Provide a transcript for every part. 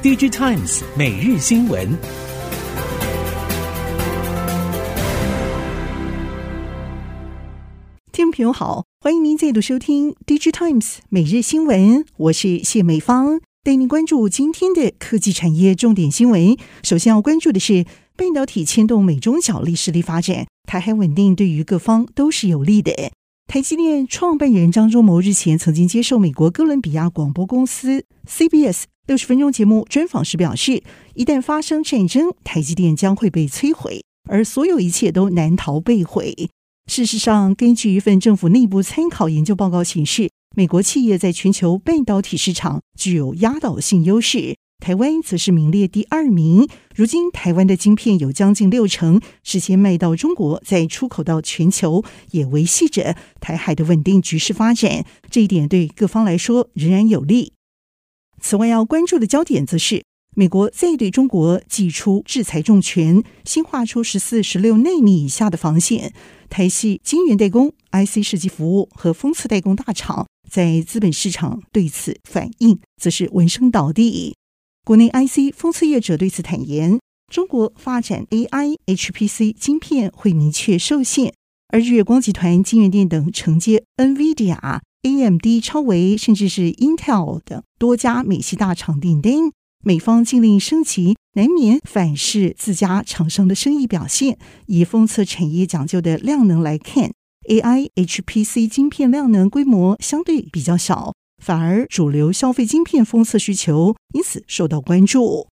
DG Times 每日新闻，听众朋友好，欢迎您再度收听 DG Times 每日新闻，我是谢美芳，带您关注今天的科技产业重点新闻。首先要关注的是半导体牵动美中角力实力发展，台海稳定对于各方都是有利的。台积电创办人张忠谋日前曾经接受美国哥伦比亚广播公司 CBS。六十分钟节目专访时表示，一旦发生战争，台积电将会被摧毁，而所有一切都难逃被毁。事实上，根据一份政府内部参考研究报告显示，美国企业在全球半导体市场具有压倒性优势，台湾则是名列第二名。如今，台湾的晶片有将近六成是先卖到中国，再出口到全球，也维系着台海的稳定局势发展。这一点对各方来说仍然有利。此外，要关注的焦点则是美国再对中国祭出制裁重拳，新划出十四、十六奈米以下的防线。台系晶圆代工、IC 设计服务和封测代工大厂在资本市场对此反应，则是闻声倒地。国内 IC 封测业者对此坦言，中国发展 AI、HPC 晶片会明确受限，而日月光集团、晶圆店等承接 NVIDIA。AMD、超微，甚至是 Intel 等多家美系大厂订单，美方禁令升级，难免反噬自家厂商的生意表现。以封测产业讲究的量能来看，AI、HPC 晶片量能规模相对比较小，反而主流消费晶片封测需求因此受到关注。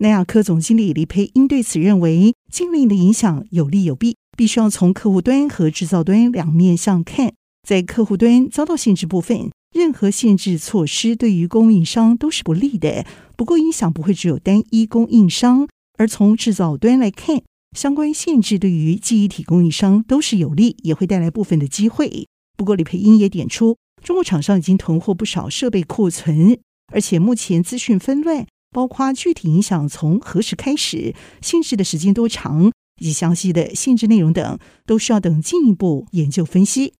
南亚科总经理李培英对此认为，禁令的影响有利有弊，必须要从客户端和制造端两面向看。在客户端遭到限制部分，任何限制措施对于供应商都是不利的。不过，影响不会只有单一供应商，而从制造端来看，相关限制对于记忆体供应商都是有利，也会带来部分的机会。不过，李培英也点出，中国厂商已经囤货不少设备库存，而且目前资讯纷乱，包括具体影响从何时开始、限制的时间多长以及详细的限制内容等，都需要等进一步研究分析。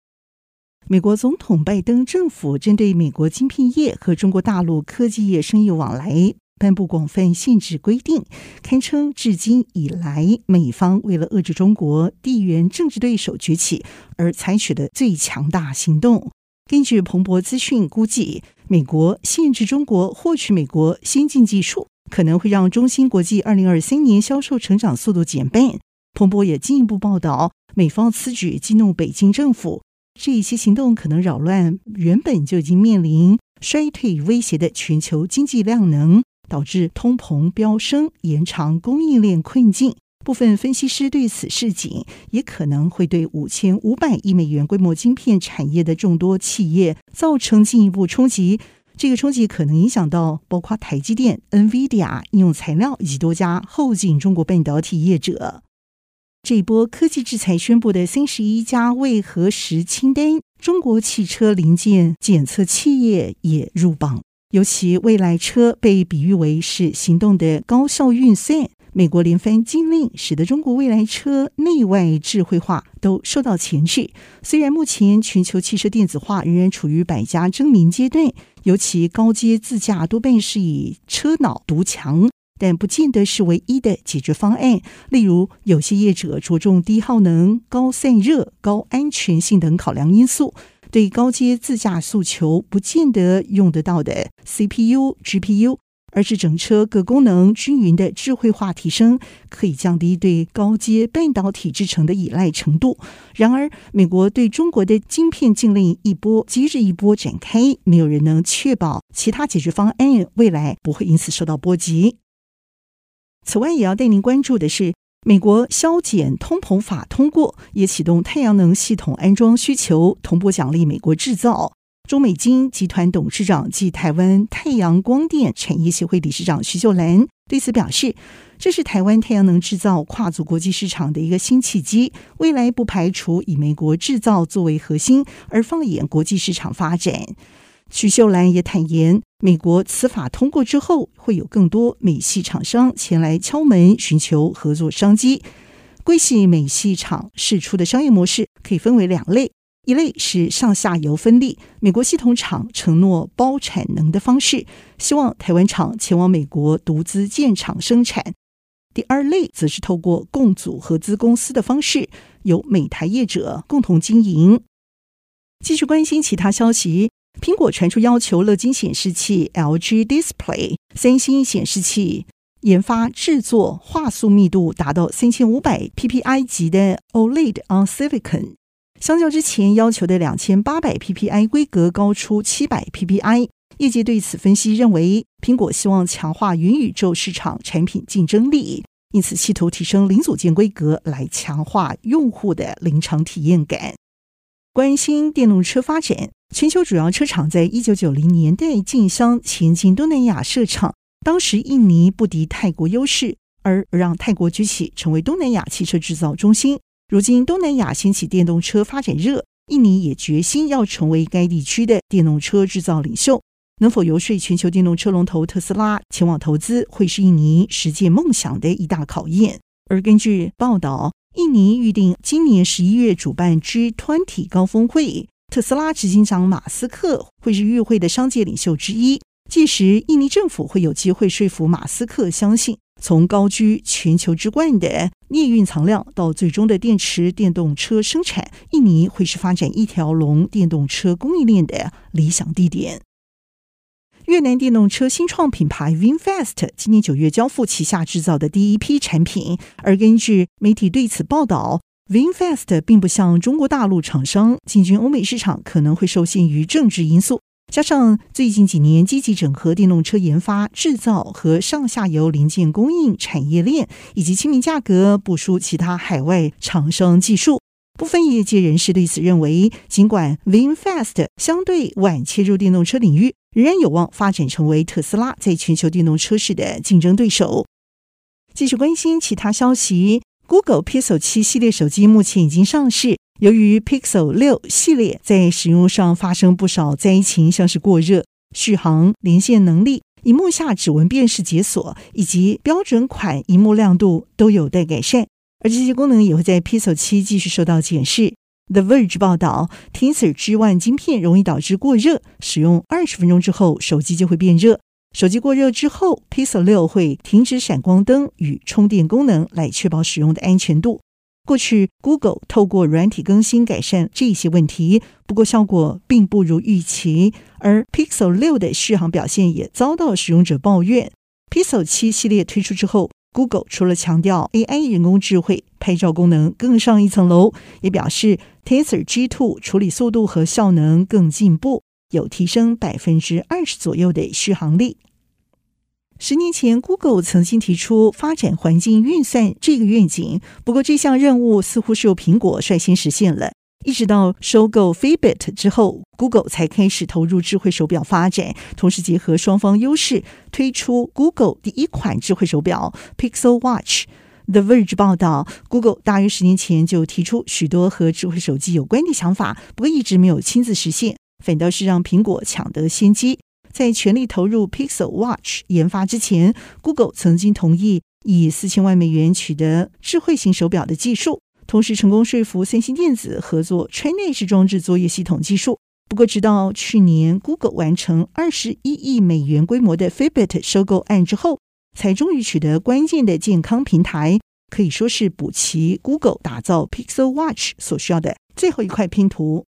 美国总统拜登政府针对美国晶片业和中国大陆科技业生意往来颁布广泛限制规定，堪称至今以来美方为了遏制中国地缘政治对手崛起而采取的最强大行动。根据彭博资讯估计，美国限制中国获取美国先进技术，可能会让中芯国际二零二三年销售成长速度减半。彭博也进一步报道，美方此举激怒北京政府。这一些行动可能扰乱原本就已经面临衰退威胁的全球经济量能，导致通膨飙升，延长供应链困境。部分分析师对此示警，也可能会对五千五百亿美元规模晶片产业的众多企业造成进一步冲击。这个冲击可能影响到包括台积电、NVIDIA 应用材料以及多家后进中国半导体业者。这一波科技制裁宣布的三十一家未核实清单，中国汽车零件检测企业也入榜。尤其未来车被比喻为是行动的高效运算。美国连番禁令，使得中国未来车内外智慧化都受到钳制。虽然目前全球汽车电子化仍然处于百家争鸣阶段，尤其高阶自驾多半是以车脑独强。但不见得是唯一的解决方案。例如，有些业者着重低耗能、高散热、高安全性等考量因素，对高阶自驾诉求不见得用得到的 CPU、GPU，而是整车各功能均匀的智慧化提升，可以降低对高阶半导体制成的依赖程度。然而，美国对中国的晶片禁令一波接着一波展开，没有人能确保其他解决方案未来不会因此受到波及。此外，也要带您关注的是，美国削减通膨法通过，也启动太阳能系统安装需求，同步奖励美国制造。中美金集团董事长暨台湾太阳光电产业协会理事长徐秀兰对此表示，这是台湾太阳能制造跨足国际市场的一个新契机，未来不排除以美国制造作为核心，而放眼国际市场发展。徐秀兰也坦言，美国此法通过之后，会有更多美系厂商前来敲门，寻求合作商机。归系美系厂释出的商业模式可以分为两类：一类是上下游分立，美国系统厂承诺包产能的方式，希望台湾厂前往美国独资建厂生产；第二类则是透过共组合资公司的方式，由美台业者共同经营。继续关心其他消息，苹果传出要求乐金显示器、LG Display、三星显示器研发制作画素密度达到三千五百 PPI 级的 OLED on Silicon。相较之前要求的两千八百 PPI 规格高出七百 PPI，业界对此分析认为，苹果希望强化元宇宙市场产品竞争力，因此企图提升零组件规格来强化用户的临场体验感。关心电动车发展，全球主要车厂在一九九零年代竞相前进东南亚设厂，当时印尼不敌泰国优势，而让泰国崛起成为东南亚汽车制造中心。如今，东南亚掀起电动车发展热，印尼也决心要成为该地区的电动车制造领袖。能否游说全球电动车龙头特斯拉前往投资，会是印尼实现梦想的一大考验。而根据报道，印尼预定今年十一月主办 G20 高峰会，特斯拉执行长马斯克会是与会的商界领袖之一。届时，印尼政府会有机会说服马斯克相信。从高居全球之冠的镍蕴藏量到最终的电池电动车生产，印尼会是发展一条龙电动车供应链的理想地点。越南电动车新创品牌 VinFast 今年九月交付旗下制造的第一批产品，而根据媒体对此报道，VinFast 并不像中国大陆厂商进军欧美市场可能会受限于政治因素。加上最近几年积极整合电动车研发、制造和上下游零件供应产业链，以及亲民价格不输其他海外厂商技术，部分业界人士对此认为，尽管 VinFast 相对晚切入电动车领域，仍然有望发展成为特斯拉在全球电动车市的竞争对手。继续关心其他消息，Google Pixel 七系列手机目前已经上市。由于 Pixel 六系列在使用上发生不少灾情，像是过热、续航、连线能力、荧幕下指纹辨识解锁以及标准款荧幕亮度都有待改善，而这些功能也会在 Pixel 七继续受到检视。The Verge 报道，Tensor G1 晶片容易导致过热，使用二十分钟之后手机就会变热。手机过热之后，Pixel 六会停止闪光灯与充电功能，来确保使用的安全度。过去，Google 透过软体更新改善这些问题，不过效果并不如预期。而 Pixel 六的续航表现也遭到使用者抱怨。Pixel 七系列推出之后，Google 除了强调 AI 人工智慧拍照功能更上一层楼，也表示 Tensor G2 处理速度和效能更进步，有提升百分之二十左右的续航力。十年前，Google 曾经提出发展环境运算这个愿景，不过这项任务似乎是由苹果率先实现了。一直到收购 Fitbit 之后，Google 才开始投入智慧手表发展，同时结合双方优势，推出 Google 第一款智慧手表 Pixel Watch。The Verge 报道，Google 大约十年前就提出许多和智慧手机有关的想法，不过一直没有亲自实现，反倒是让苹果抢得先机。在全力投入 Pixel Watch 研发之前，Google 曾经同意以四千万美元取得智慧型手表的技术，同时成功说服三星电子合作穿戴式装置作业系统技术。不过，直到去年 Google 完成二十一亿美元规模的 Fitbit 收购案之后，才终于取得关键的健康平台，可以说是补齐 Google 打造 Pixel Watch 所需要的最后一块拼图。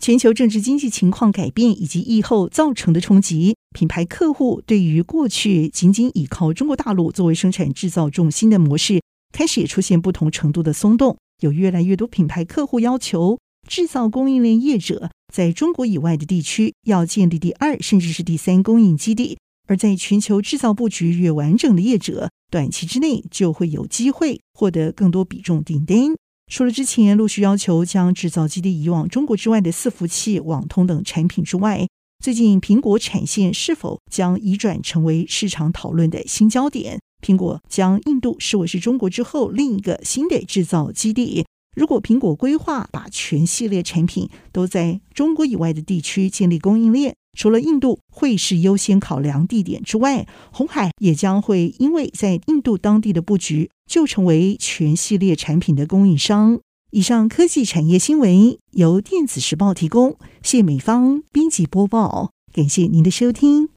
全球政治经济情况改变以及疫后造成的冲击，品牌客户对于过去仅仅依靠中国大陆作为生产制造重心的模式，开始也出现不同程度的松动。有越来越多品牌客户要求制造供应链业者在中国以外的地区要建立第二甚至是第三供应基地，而在全球制造布局越完整的业者，短期之内就会有机会获得更多比重订单。除了之前陆续要求将制造基地移往中国之外的伺服器、网通等产品之外，最近苹果产线是否将移转成为市场讨论的新焦点？苹果将印度视为是中国之后另一个新的制造基地。如果苹果规划把全系列产品都在中国以外的地区建立供应链，除了印度会是优先考量地点之外，红海也将会因为在印度当地的布局，就成为全系列产品的供应商。以上科技产业新闻由电子时报提供，谢美方编辑播报，感谢您的收听。